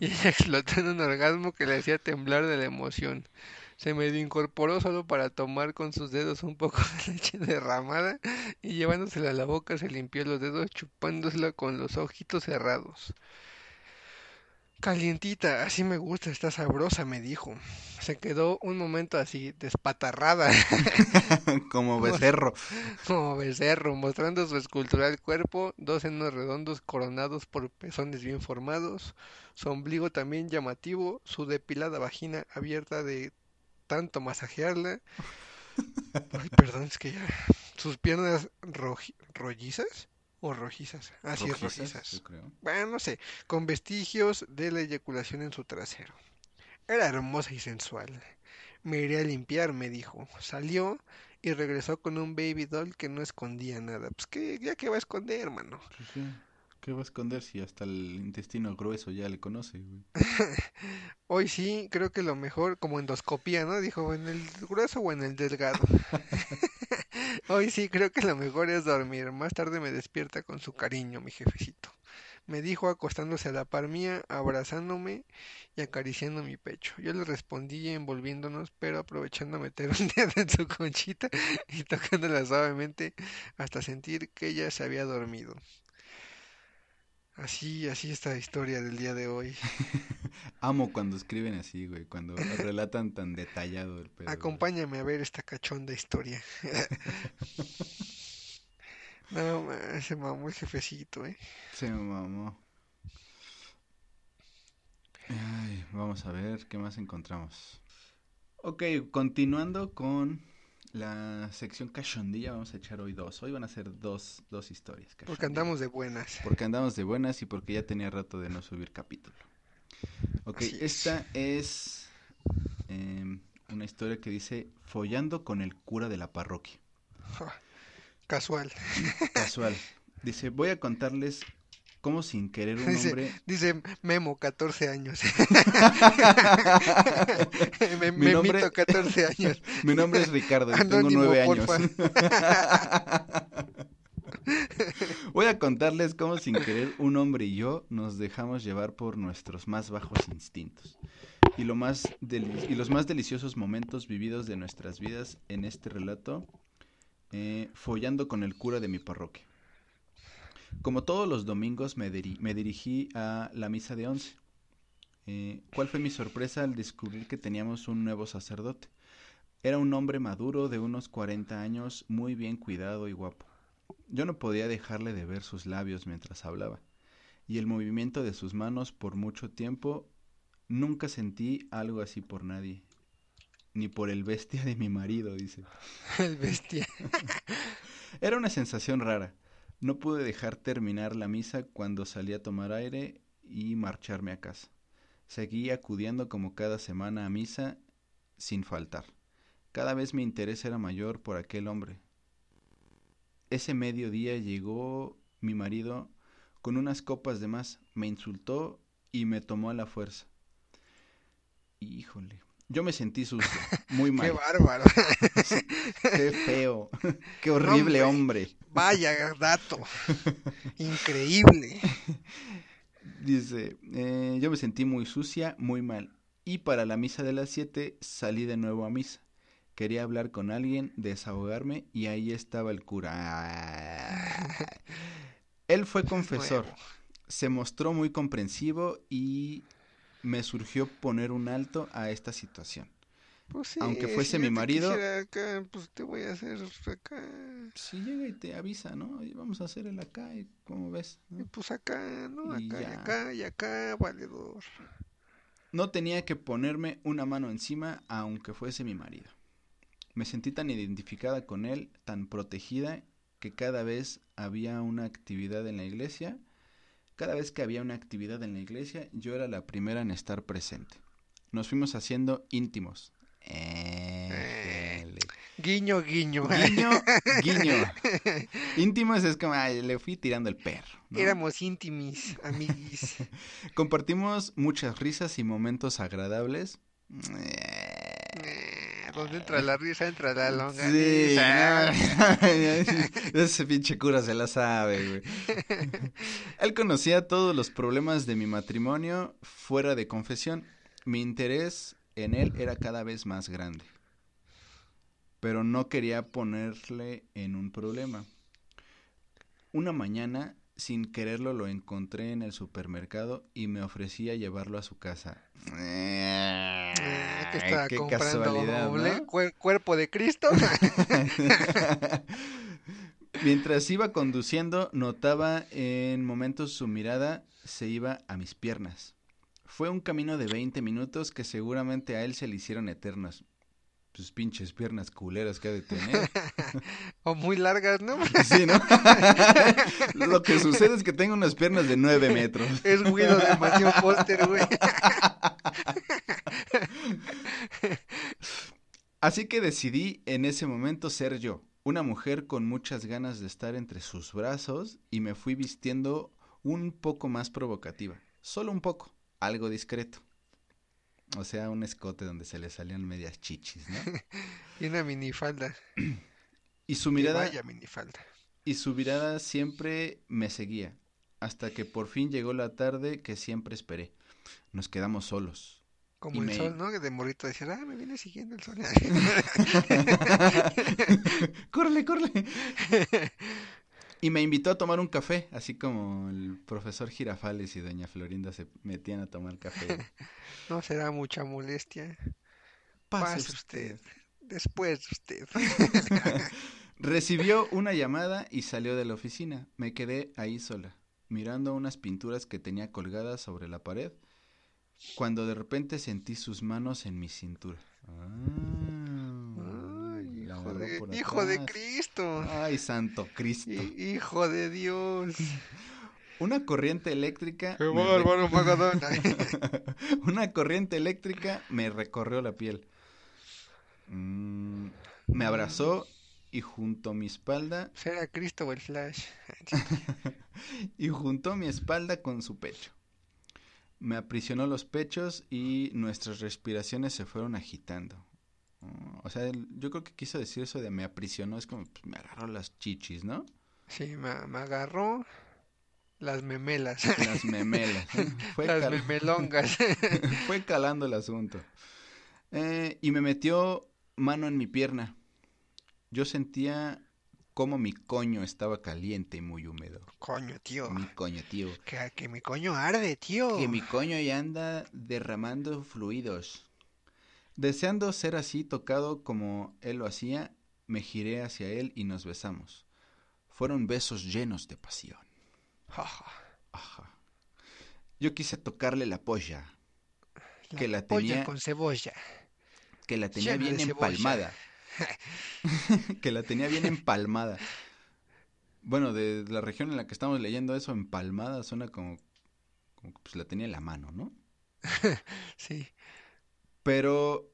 S1: y ella explotó en un orgasmo que le hacía temblar de la emoción. Se medio incorporó solo para tomar con sus dedos un poco de leche derramada y llevándosela a la boca se limpió los dedos chupándosela con los ojitos cerrados. Calientita, así me gusta, está sabrosa, me dijo. Se quedó un momento así, despatarrada.
S2: Como becerro.
S1: Como becerro, mostrando su escultural cuerpo, dos senos redondos coronados por pezones bien formados, su ombligo también llamativo, su depilada vagina abierta de tanto masajearla. Ay, perdón, es que ya. Sus piernas rollizas o rojizas. Así es, rojizas. Bueno, no sé, con vestigios de la eyaculación en su trasero. Era hermosa y sensual. Me iré a limpiar, me dijo. Salió y regresó con un baby doll que no escondía nada. Pues que ya que va a esconder, hermano.
S2: Pues sí. ¿Qué va a esconder si hasta el intestino grueso ya le conoce? Güey?
S1: Hoy sí, creo que lo mejor, como endoscopía, ¿no? Dijo, ¿en el grueso o en el delgado? Hoy sí, creo que lo mejor es dormir. Más tarde me despierta con su cariño, mi jefecito. Me dijo acostándose a la par mía, abrazándome y acariciando mi pecho. Yo le respondí envolviéndonos, pero aprovechando a meter un dedo en su conchita y tocándola suavemente hasta sentir que ella se había dormido. Así, así esta historia del día de hoy.
S2: Amo cuando escriben así, güey, cuando relatan tan detallado el pedo.
S1: Acompáñame a ver esta cachonda historia. no, se mamó el jefecito, eh.
S2: Se mamó. Ay, vamos a ver qué más encontramos. Ok, continuando con la sección cachondilla vamos a echar hoy dos. Hoy van a ser dos, dos historias.
S1: Porque andamos de buenas.
S2: Porque andamos de buenas y porque ya tenía rato de no subir capítulo. Ok, esta es eh, una historia que dice Follando con el cura de la parroquia.
S1: Casual.
S2: Casual. Dice, voy a contarles cómo sin querer un
S1: Dice,
S2: hombre...
S1: dice Memo, 14 años. Me,
S2: Mi nombre-
S1: Memito, 14 años.
S2: Mi nombre es Ricardo y tengo
S1: Anónimo,
S2: nueve años.
S1: porfa.
S2: Voy a contarles cómo sin querer un hombre y yo nos dejamos llevar por nuestros más bajos instintos y, lo más y los más deliciosos momentos vividos de nuestras vidas en este relato, eh, follando con el cura de mi parroquia. Como todos los domingos me, diri- me dirigí a la misa de once. Eh, ¿Cuál fue mi sorpresa al descubrir que teníamos un nuevo sacerdote? Era un hombre maduro de unos 40 años, muy bien cuidado y guapo. Yo no podía dejarle de ver sus labios mientras hablaba, y el movimiento de sus manos por mucho tiempo nunca sentí algo así por nadie, ni por el bestia de mi marido, dice.
S1: El bestia.
S2: Era una sensación rara. No pude dejar terminar la misa cuando salí a tomar aire y marcharme a casa. Seguí acudiendo como cada semana a misa sin faltar. Cada vez mi interés era mayor por aquel hombre. Ese mediodía llegó mi marido con unas copas de más, me insultó y me tomó a la fuerza. Híjole, yo me sentí sucio, muy
S1: Qué
S2: mal,
S1: bárbaro.
S2: qué feo, qué horrible
S1: Hombre.
S2: hombre.
S1: Vaya dato. Increíble.
S2: Dice, eh, yo me sentí muy sucia, muy mal. Y para la misa de las 7 salí de nuevo a misa. Quería hablar con alguien, desahogarme y ahí estaba el cura. Él fue confesor.
S1: Nuevo.
S2: Se mostró muy comprensivo y me surgió poner un alto a esta situación.
S1: Pues sí,
S2: Aunque fuese
S1: si
S2: mi
S1: te
S2: marido-
S1: quisiera acá, pues te voy a hacer acá.
S2: Si llega y te avisa, ¿no? Y vamos a hacer el acá, y ¿cómo ves?
S1: Y
S2: ¿no?
S1: pues acá, ¿no?
S2: Y
S1: Acá y acá y acá, valedor.
S2: No tenía que ponerme una mano encima aunque fuese mi marido. Me sentí tan identificada con él, tan protegida, que cada vez había una actividad en la iglesia, cada vez que había una actividad en la iglesia, yo era la primera en estar presente. Nos fuimos haciendo íntimos.
S1: Guiño, guiño.
S2: Guiño, guiño. Íntimos es como, ay, le fui tirando el perro. ¿no?
S1: Éramos íntimis, amiguis.
S2: Compartimos muchas risas y momentos agradables.
S1: Eh, Donde entra la risa, entra la
S2: Sí,
S1: longaniza.
S2: no. ese pinche cura se la sabe, güey. Él conocía todos los problemas de mi matrimonio fuera de confesión. Mi interés en él era cada vez más grande. Pero no quería ponerle en un problema. Una mañana, sin quererlo, lo encontré en el supermercado y me ofrecía llevarlo a su casa.
S1: Estaba
S2: Qué
S1: comprando
S2: casualidad,
S1: doble
S2: ¿no?
S1: cuer- cuerpo de Cristo.
S2: Mientras iba conduciendo, notaba en momentos su mirada se iba a mis piernas. Fue un camino de 20 minutos que seguramente a él se le hicieron eternos. Sus pinches piernas culeras que ha de tener.
S1: o muy largas, ¿no?
S2: Sí, ¿no? Lo que sucede es que tengo unas piernas de 9 metros.
S1: Es Guido de Mansión Foster, güey.
S2: Así que decidí en ese momento ser yo, una mujer con muchas ganas de estar entre sus brazos y me fui vistiendo un poco más provocativa, solo un poco, algo discreto. O sea, un escote donde se le salían medias chichis, ¿no?
S1: Y una minifalda.
S2: Y su
S1: Y
S2: mirada
S1: Vaya minifalda.
S2: y su mirada siempre me seguía, hasta que por fin llegó la tarde que siempre esperé. Nos quedamos solos.
S1: Como
S2: Y
S1: el
S2: me-
S1: sol, ¿no? Que de morrito decía, ah, me viene siguiendo el sol.
S2: córrele, córrele. Y me invitó a tomar un café, así como el profesor Girafales y doña Florinda se metían a tomar café.
S1: no será mucha molestia.
S2: Pase
S1: Pase
S2: usted.
S1: usted. Después usted.
S2: Recibió una llamada y salió de la oficina. Me quedé ahí sola, mirando unas pinturas que tenía colgadas sobre la pared, cuando de repente sentí sus manos en mi cintura. Ah,
S1: hijo de,
S2: por
S1: hijo de
S2: atrás.
S1: Cristo.
S2: Ay, santo Cristo.
S1: Hi- Hijo de Dios.
S2: Una corriente eléctrica.
S1: Qué
S2: me re-
S1: bárbaro, Magadón.
S2: Una corriente eléctrica me recorrió la piel. Mm, me abrazó y junto a mi espalda
S1: Será Cristo o el Flash.
S2: y juntó mi espalda con su pecho. Me aprisionó los pechos y nuestras respiraciones se fueron agitando. Oh, O sea, él- yo creo que quiso decir eso de me aprisionó, es como pues, me agarró las chichis, ¿no?
S1: Sí, me, me agarró las memelas.
S2: Las memelas. Fue,
S1: las
S2: cal-
S1: memelongas.
S2: fue calando el asunto. Eh, y me metió mano en mi pierna. Yo sentía como mi coño estaba caliente y muy húmedo.
S1: Coño, tío.
S2: Mi coño, tío.
S1: Que, que mi coño arde, tío.
S2: Que mi coño ya anda derramando fluidos. Deseando ser así tocado como él lo hacía, me giré hacia él y nos besamos. Fueron besos llenos de pasión.
S1: Jaja,
S2: Ajá. Yo quise tocarle la polla,
S1: la
S2: que la
S1: polla
S2: tenía-
S1: con cebolla.
S2: que la tenía
S1: Llena
S2: bien empalmada. que la tenía bien empalmada. Bueno, de la región en la que estamos leyendo eso, empalmada, suena como, como que pues la tenía en la mano, ¿no?
S1: Sí.
S2: Pero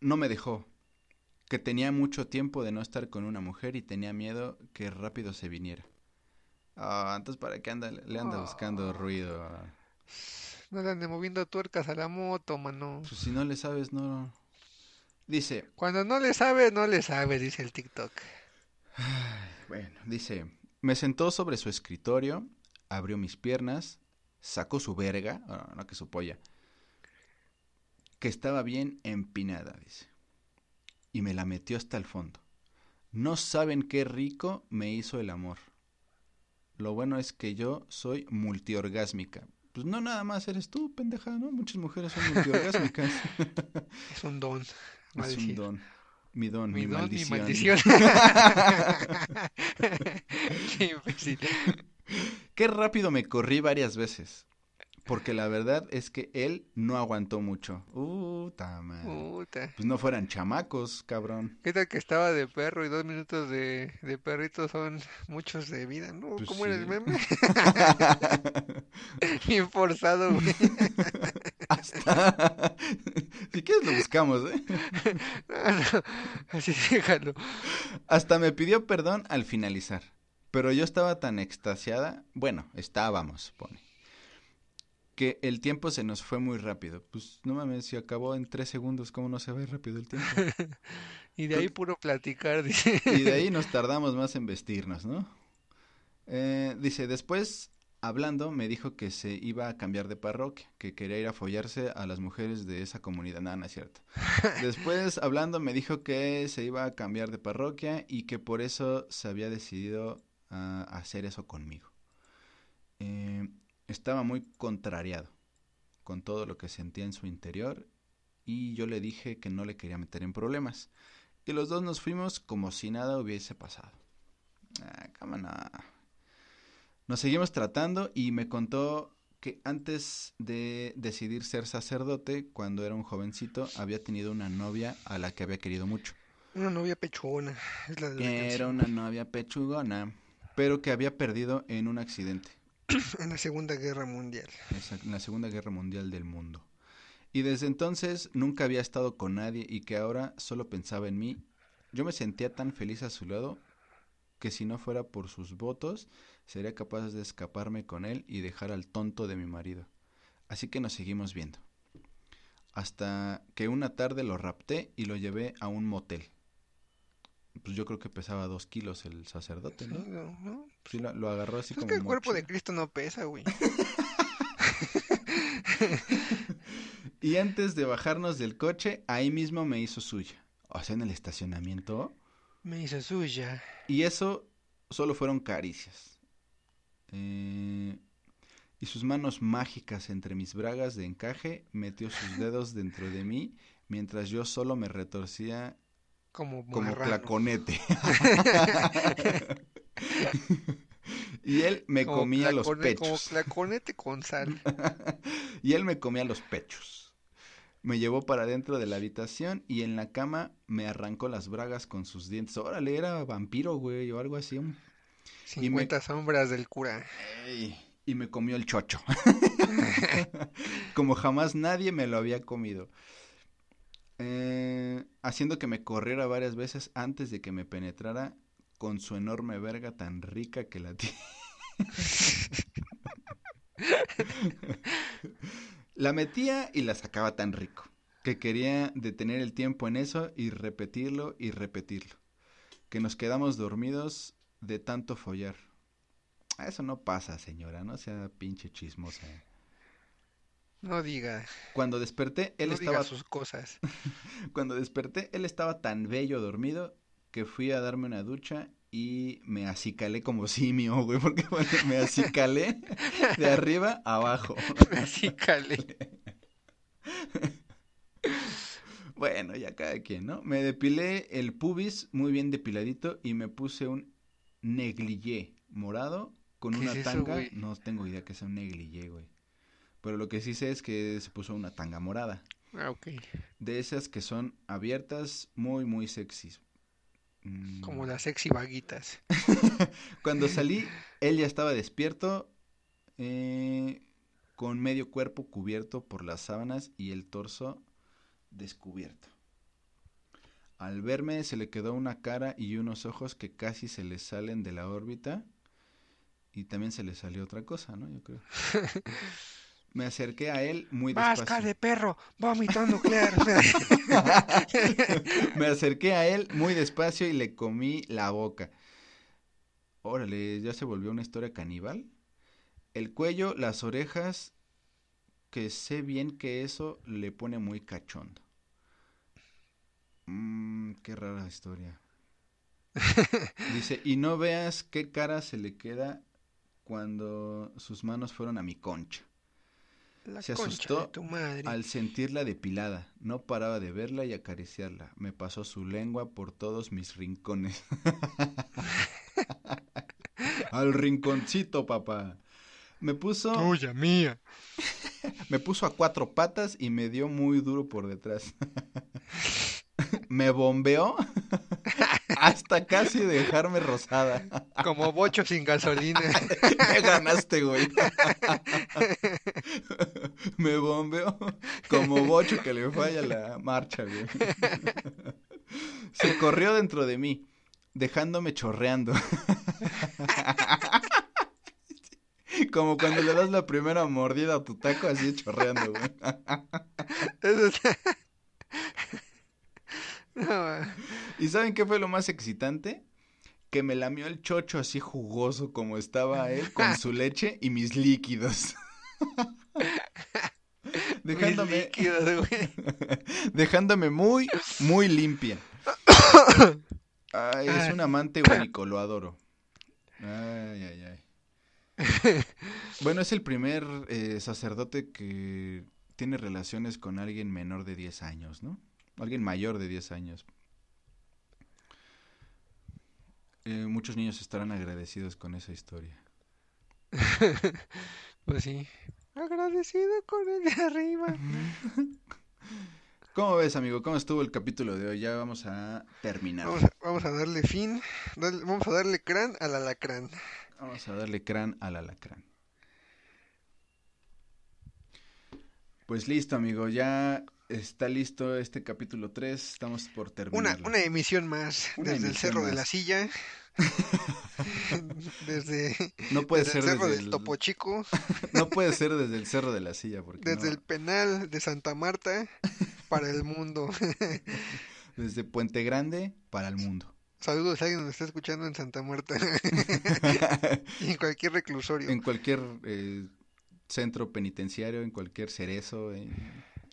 S2: no me dejó. Que tenía mucho tiempo de no estar con una mujer y tenía miedo que rápido se viniera. Ah, entonces, ¿para qué anda, le anda buscando ruido?
S1: No le ande moviendo tuercas a la moto, mano.
S2: Pues si no le sabes, no. Dice,
S1: Cuando no le sabe, no le sabe, dice el TikTok.
S2: bueno, dice, me sentó sobre su escritorio, abrió mis piernas, sacó su verga, ah, no que su polla, que estaba bien empinada, dice, y me la metió hasta el fondo. No saben qué rico me hizo el amor. Lo bueno es que yo soy multiorgásmica. Pues no nada más eres tú, pendeja, ¿no? Muchas mujeres son multiorgásmicas.
S1: Es un don.
S2: es un don. Mi don,
S1: Mi
S2: mi,
S1: don,
S2: maldición.
S1: mi maldición. Qué imbécil.
S2: Qué rápido me corrí varias veces. Porque la verdad es que él no aguantó mucho. Uh, ta madre.
S1: Puta.
S2: Pues no fueran chamacos, cabrón.
S1: ¿Qué tal que estaba de perro y dos minutos de, de perrito son muchos de vida, ¿no?
S2: Pues
S1: ¿Cómo
S2: sí.
S1: meme? Bien forzado, güey.
S2: Hasta... si quieres lo buscamos, ¿eh?
S1: No, no, Así déjalo.
S2: Hasta me pidió perdón al finalizar. Pero yo estaba tan extasiada, bueno, estábamos, pone, que el tiempo se nos fue muy rápido. Pues no mames, si acabó en tres segundos, ¿cómo no se va rápido el tiempo?
S1: Y de ahí puro platicar, dice.
S2: Y de ahí nos tardamos más en vestirnos, ¿no? Eh, dice, después, hablando, me dijo que se iba a cambiar de parroquia, que quería ir a follarse a las mujeres de esa comunidad. Nada, no es cierto. Después, hablando, me dijo que se iba a cambiar de parroquia y que por eso se había decidido a hacer eso conmigo. Eh, estaba muy contrariado con todo lo que sentía en su interior y yo le dije que no le quería meter en problemas. Y los dos nos fuimos como si nada hubiese pasado. Ah, cámara. Nos seguimos tratando y me contó que antes de decidir ser sacerdote, cuando era un jovencito, había tenido una novia a la que había querido mucho.
S1: Una novia pechona. Es la de la
S2: Era
S1: canción.
S2: una novia pechugona, pero que había perdido en un accidente.
S1: En la Segunda Guerra Mundial.
S2: En la Segunda Guerra Mundial del mundo. Y desde entonces nunca había estado con nadie y que ahora solo pensaba en mí. Yo me sentía tan feliz a su lado que si no fuera por sus votos, sería capaz de escaparme con él y dejar al tonto de mi marido. Así que nos seguimos viendo. Hasta que una tarde lo rapté y lo llevé a un motel. Pues yo creo que pesaba dos kilos el sacerdote,
S1: Sí,
S2: ¿no? Sí, lo, lo agarró así
S1: Pues es
S2: como
S1: que el cuerpo de. Cristo no pesa, güey.
S2: Y antes de bajarnos del coche, ahí mismo me hizo suya. O sea, en el estacionamiento.
S1: Me hizo suya.
S2: Y eso solo fueron caricias. Eh, y sus manos mágicas entre mis bragas de encaje metió sus dedos dentro de mí mientras yo solo me retorcía
S1: Como
S2: como claconete. y él me
S1: Como
S2: comía los
S1: clacone- Como
S2: pechos.
S1: claconete con sal.
S2: y él me comía los pechos. Me llevó para dentro de la habitación y en la cama me arrancó las bragas con sus dientes. Órale, era vampiro, güey, o algo así.
S1: 50 sombras del cura.
S2: Ey, y me comió el chocho. Como jamás nadie me lo había comido. Eh, haciendo que me corriera varias veces antes de que me penetrara con su enorme verga tan rica que la tiene. la metía y la sacaba tan rico que quería detener el tiempo en eso y repetirlo y repetirlo. Que nos quedamos dormidos de tanto follar. Eso no pasa, señora, no sea pinche chismosa.
S1: No diga.
S2: Cuando desperté, él
S1: no
S2: estaba
S1: diga sus cosas.
S2: Cuando desperté, él estaba tan bello dormido que fui a darme una ducha y me acicalé como simio, güey, porque bueno, me acicalé de arriba a abajo.
S1: Así cale.
S2: Bueno, ya cada quien, ¿no? Me depilé el pubis muy bien depiladito y me puse un negligé morado con
S1: ¿Qué
S2: una
S1: es eso,
S2: tanga.
S1: güey?
S2: no tengo idea que sea un negligé, güey. Pero lo que sí sé es que se puso una tanga morada.
S1: Ah, ok.
S2: De esas que son abiertas, muy, muy sexys. Mm,
S1: Como las sexy vaguitas.
S2: Cuando salí, él ya estaba despierto, eh, con medio cuerpo cubierto por las sábanas y el torso descubierto. Al verme se le quedó una cara y unos ojos que casi se le salen de la órbita y también se le salió otra cosa, ¿no? Yo creo. Me acerqué a él muy
S1: Vasca
S2: despacio.
S1: de perro, vómito nuclear.
S2: Me acerqué a él muy despacio y le comí la boca. Órale, ya se volvió una historia caníbal. El cuello, las orejas, que sé bien que eso le pone muy cachondo. Mmm, qué rara historia. Dice, y no veas qué cara se le queda cuando sus manos fueron a mi concha.
S1: La
S2: Se asustó
S1: de tu madre.
S2: Al sentirla depilada, no paraba de verla y acariciarla. Me pasó su lengua por todos mis rincones. Al rinconcito, papá. Me puso,
S1: Tuya, mía.
S2: me puso a cuatro patas y me dio muy duro por detrás. me bombeó hasta casi dejarme rosada.
S1: Como bocho sin gasolina.
S2: Me ganaste, güey. Me bombeó como bocho que le falla la marcha, güey. Se corrió dentro de mí, dejándome chorreando. Como cuando le das la primera mordida a tu taco, así chorreando, güey.
S1: No,
S2: ¿Y saben qué fue lo más excitante? Que me lamió el chocho así jugoso como estaba él, con su leche y mis líquidos.
S1: mis
S2: Dejándome,
S1: líquidos, güey.
S2: dejándome muy, muy limpia. Ay, es un amante único, lo adoro. Ay, ay, ay. Bueno, es el primer eh, sacerdote que tiene relaciones con alguien menor de 10 años, ¿no? Alguien mayor de 10 años. Eh, muchos niños estarán agradecidos con esa historia.
S1: Pues sí. Agradecido con el de arriba.
S2: ¿Cómo ves, amigo? ¿Cómo estuvo el capítulo de hoy? Ya vamos a terminar.
S1: Vamos a, vamos a darle fin. dale- vamos a darle crán al alacrán.
S2: Vamos a darle crán al alacrán. Pues listo, amigo. Ya está listo este capítulo 3. Estamos por terminar.
S1: una emisión más
S2: Una
S1: desde el Cerro de la Silla. desde,
S2: No puede
S1: desde
S2: ser
S1: el Cerro
S2: desde
S1: del
S2: el...
S1: Topo Chico.
S2: No puede ser desde el Cerro de la Silla, porque
S1: Desde
S2: no-
S1: el penal de Santa Marta para el mundo.
S2: desde Puente Grande para el mundo.
S1: Saludos a alguien que nos está escuchando en Santa Marta y en cualquier reclusorio.
S2: en cualquier eh, centro penitenciario, en cualquier cerezo.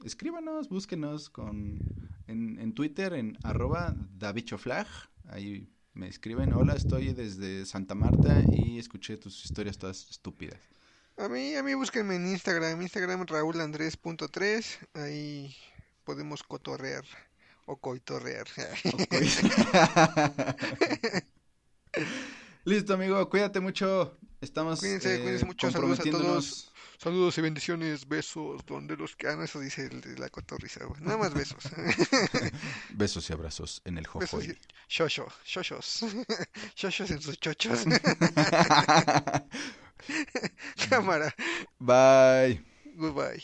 S2: Escríbanos, búsquenos con en, en Twitter, en arroba davichoflag. Ahí me escriben, hola, estoy desde Santa Marta y escuché tus historias todas estúpidas.
S1: A mí, a mí búsquenme en Instagram, Instagram raulandres.3, ahí podemos cotorrear o coitorrear.
S2: Listo, amigo, cuídate mucho. Estamos
S1: Cuídense,
S2: eh,
S1: cuídense mucho, saludos a
S2: comprometiéndonos.
S1: Saludos y bendiciones, besos, donde los que... Ah, no, eso dice el la cotorriza, güey. Nada más besos.
S2: Besos y abrazos en el jojoy.
S1: y... Shosho, shoshos. Shoshos en sus chochos. Cámara.
S2: Bye.
S1: Goodbye.